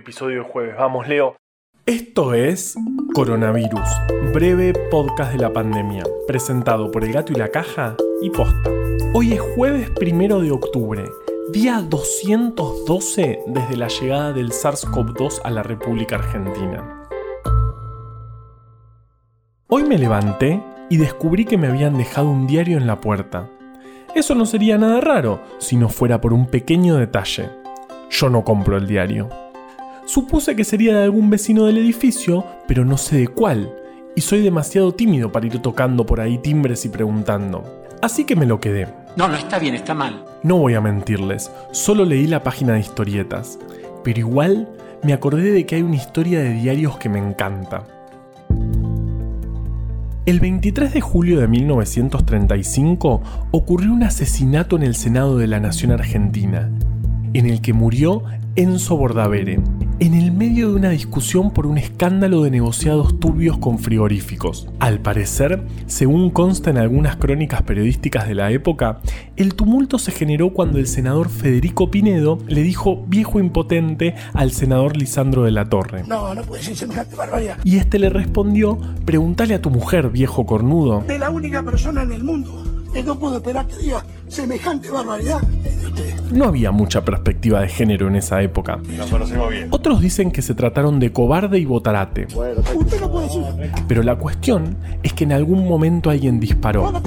episodio de jueves. Vamos, Leo. Esto es Coronavirus, breve podcast de la pandemia, presentado por El Gato y la Caja y Posta. Hoy es jueves primero de octubre, día 212 desde la llegada del SARS-CoV-2 a la República Argentina. Hoy me levanté y descubrí que me habían dejado un diario en la puerta. Eso no sería nada raro si no fuera por un pequeño detalle. Yo no compro el diario. Supuse que sería de algún vecino del edificio, pero no sé de cuál, y soy demasiado tímido para ir tocando por ahí timbres y preguntando. Así que me lo quedé. No, no está bien, está mal. No voy a mentirles, solo leí la página de historietas, pero igual me acordé de que hay una historia de diarios que me encanta. El 23 de julio de 1935 ocurrió un asesinato en el Senado de la Nación Argentina, en el que murió Enzo Bordavere, en el medio de una discusión por un escándalo de negociados turbios con frigoríficos. Al parecer, según consta en algunas crónicas periodísticas de la época, el tumulto se generó cuando el senador Federico Pinedo le dijo viejo impotente al senador Lisandro de la Torre. No, no puede ser semejante barbaridad. Y este le respondió, pregúntale a tu mujer, viejo cornudo. De la única persona en el mundo no puedo esperar que diga semejante barbaridad. No había mucha perspectiva de género en esa época. Otros dicen que se trataron de cobarde y botarate. Usted no puede decir. Pero la cuestión es que en algún momento alguien disparó. No.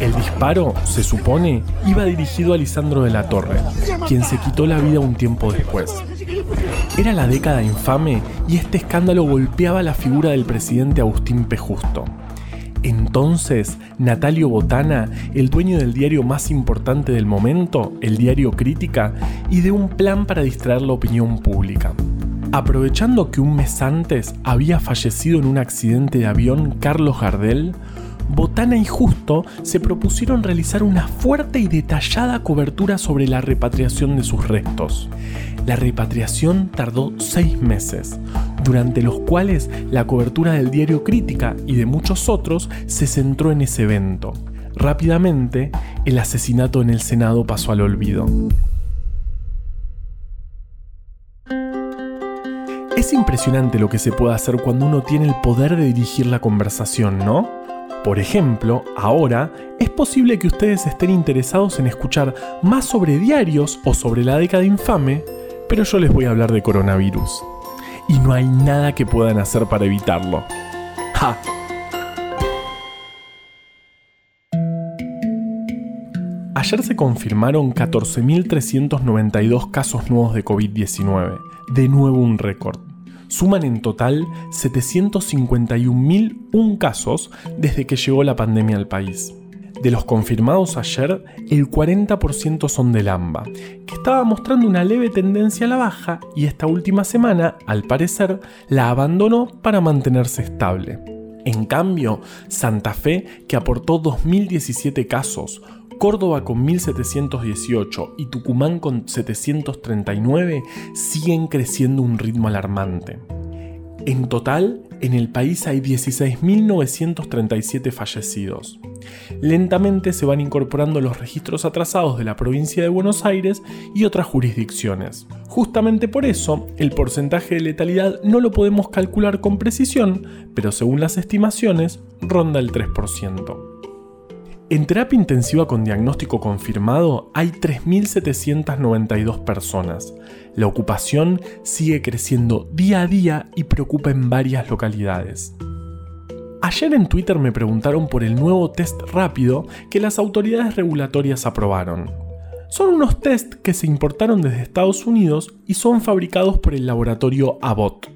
El disparo, se supone, iba dirigido a Lisandro de la Torre, quien se quitó la vida un tiempo después. Era la década infame y este escándalo golpeaba la figura del presidente Agustín P. Justo. Entonces, Natalio Botana, el dueño del diario más importante del momento, el diario Crítica, ideó un plan para distraer la opinión pública. Aprovechando que un mes antes había fallecido en un accidente de avión Carlos Gardel, Botana y Justo se propusieron realizar una fuerte y detallada cobertura sobre la repatriación de sus restos. La repatriación tardó seis meses, durante los cuales la cobertura del diario Crítica y de muchos otros se centró en ese evento. Rápidamente, el asesinato en el Senado pasó al olvido. Es impresionante lo que se puede hacer cuando uno tiene el poder de dirigir la conversación, ¿no? Por ejemplo, ahora es posible que ustedes estén interesados en escuchar más sobre diarios o sobre la década infame, pero yo les voy a hablar de coronavirus. Y no hay nada que puedan hacer para evitarlo. ¡Ja! Ayer se confirmaron 14.392 casos nuevos de COVID-19, de nuevo un récord. Suman en total 751.001 casos desde que llegó la pandemia al país. De los confirmados ayer, el 40% son del AMBA, que estaba mostrando una leve tendencia a la baja y esta última semana, al parecer, la abandonó para mantenerse estable. En cambio, Santa Fe, que aportó 2.017 casos, Córdoba con 1718 y Tucumán con 739 siguen creciendo un ritmo alarmante. En total, en el país hay 16.937 fallecidos. Lentamente se van incorporando los registros atrasados de la provincia de Buenos Aires y otras jurisdicciones. Justamente por eso, el porcentaje de letalidad no lo podemos calcular con precisión, pero según las estimaciones, ronda el 3%. En terapia intensiva con diagnóstico confirmado hay 3.792 personas. La ocupación sigue creciendo día a día y preocupa en varias localidades. Ayer en Twitter me preguntaron por el nuevo test rápido que las autoridades regulatorias aprobaron. Son unos test que se importaron desde Estados Unidos y son fabricados por el laboratorio Abbott.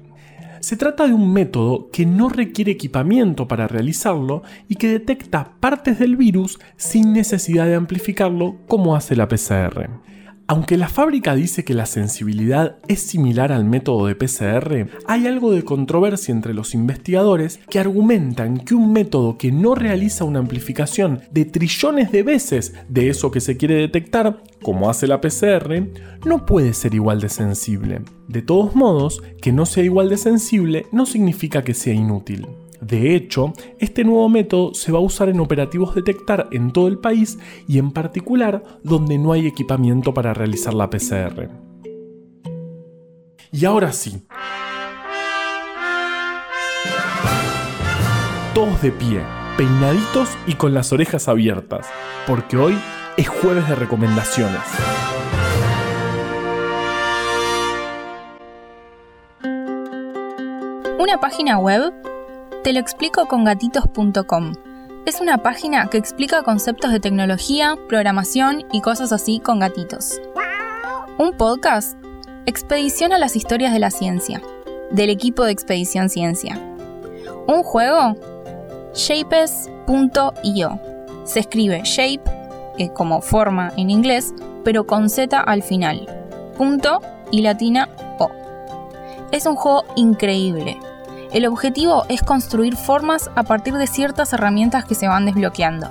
Se trata de un método que no requiere equipamiento para realizarlo y que detecta partes del virus sin necesidad de amplificarlo como hace la PCR. Aunque la fábrica dice que la sensibilidad es similar al método de PCR, hay algo de controversia entre los investigadores que argumentan que un método que no realiza una amplificación de trillones de veces de eso que se quiere detectar, como hace la PCR, no puede ser igual de sensible. De todos modos, que no sea igual de sensible no significa que sea inútil. De hecho, este nuevo método se va a usar en operativos detectar en todo el país y en particular donde no hay equipamiento para realizar la PCR. Y ahora sí. Todos de pie, peinaditos y con las orejas abiertas, porque hoy es jueves de recomendaciones. Una página web te lo explico con gatitos.com. Es una página que explica conceptos de tecnología, programación y cosas así con gatitos. Un podcast, Expedición a las historias de la ciencia, del equipo de Expedición Ciencia. Un juego, shapes.io. Se escribe shape, eh, como forma en inglés, pero con Z al final. Punto y latina O. Es un juego increíble el objetivo es construir formas a partir de ciertas herramientas que se van desbloqueando.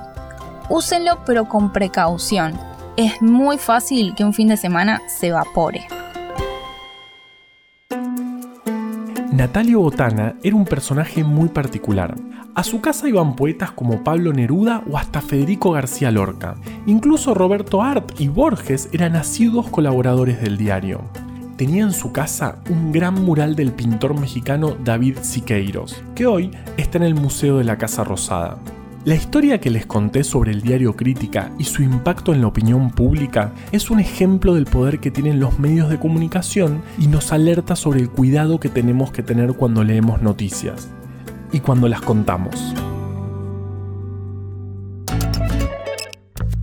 Úsenlo pero con precaución. Es muy fácil que un fin de semana se evapore. Natalio Botana era un personaje muy particular. A su casa iban poetas como Pablo Neruda o hasta Federico García Lorca. Incluso Roberto Art y Borges eran nacidos colaboradores del diario tenía en su casa un gran mural del pintor mexicano David Siqueiros, que hoy está en el Museo de la Casa Rosada. La historia que les conté sobre el diario Crítica y su impacto en la opinión pública es un ejemplo del poder que tienen los medios de comunicación y nos alerta sobre el cuidado que tenemos que tener cuando leemos noticias y cuando las contamos.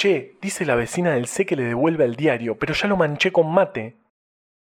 Che, dice la vecina del C que le devuelve el diario, pero ya lo manché con mate.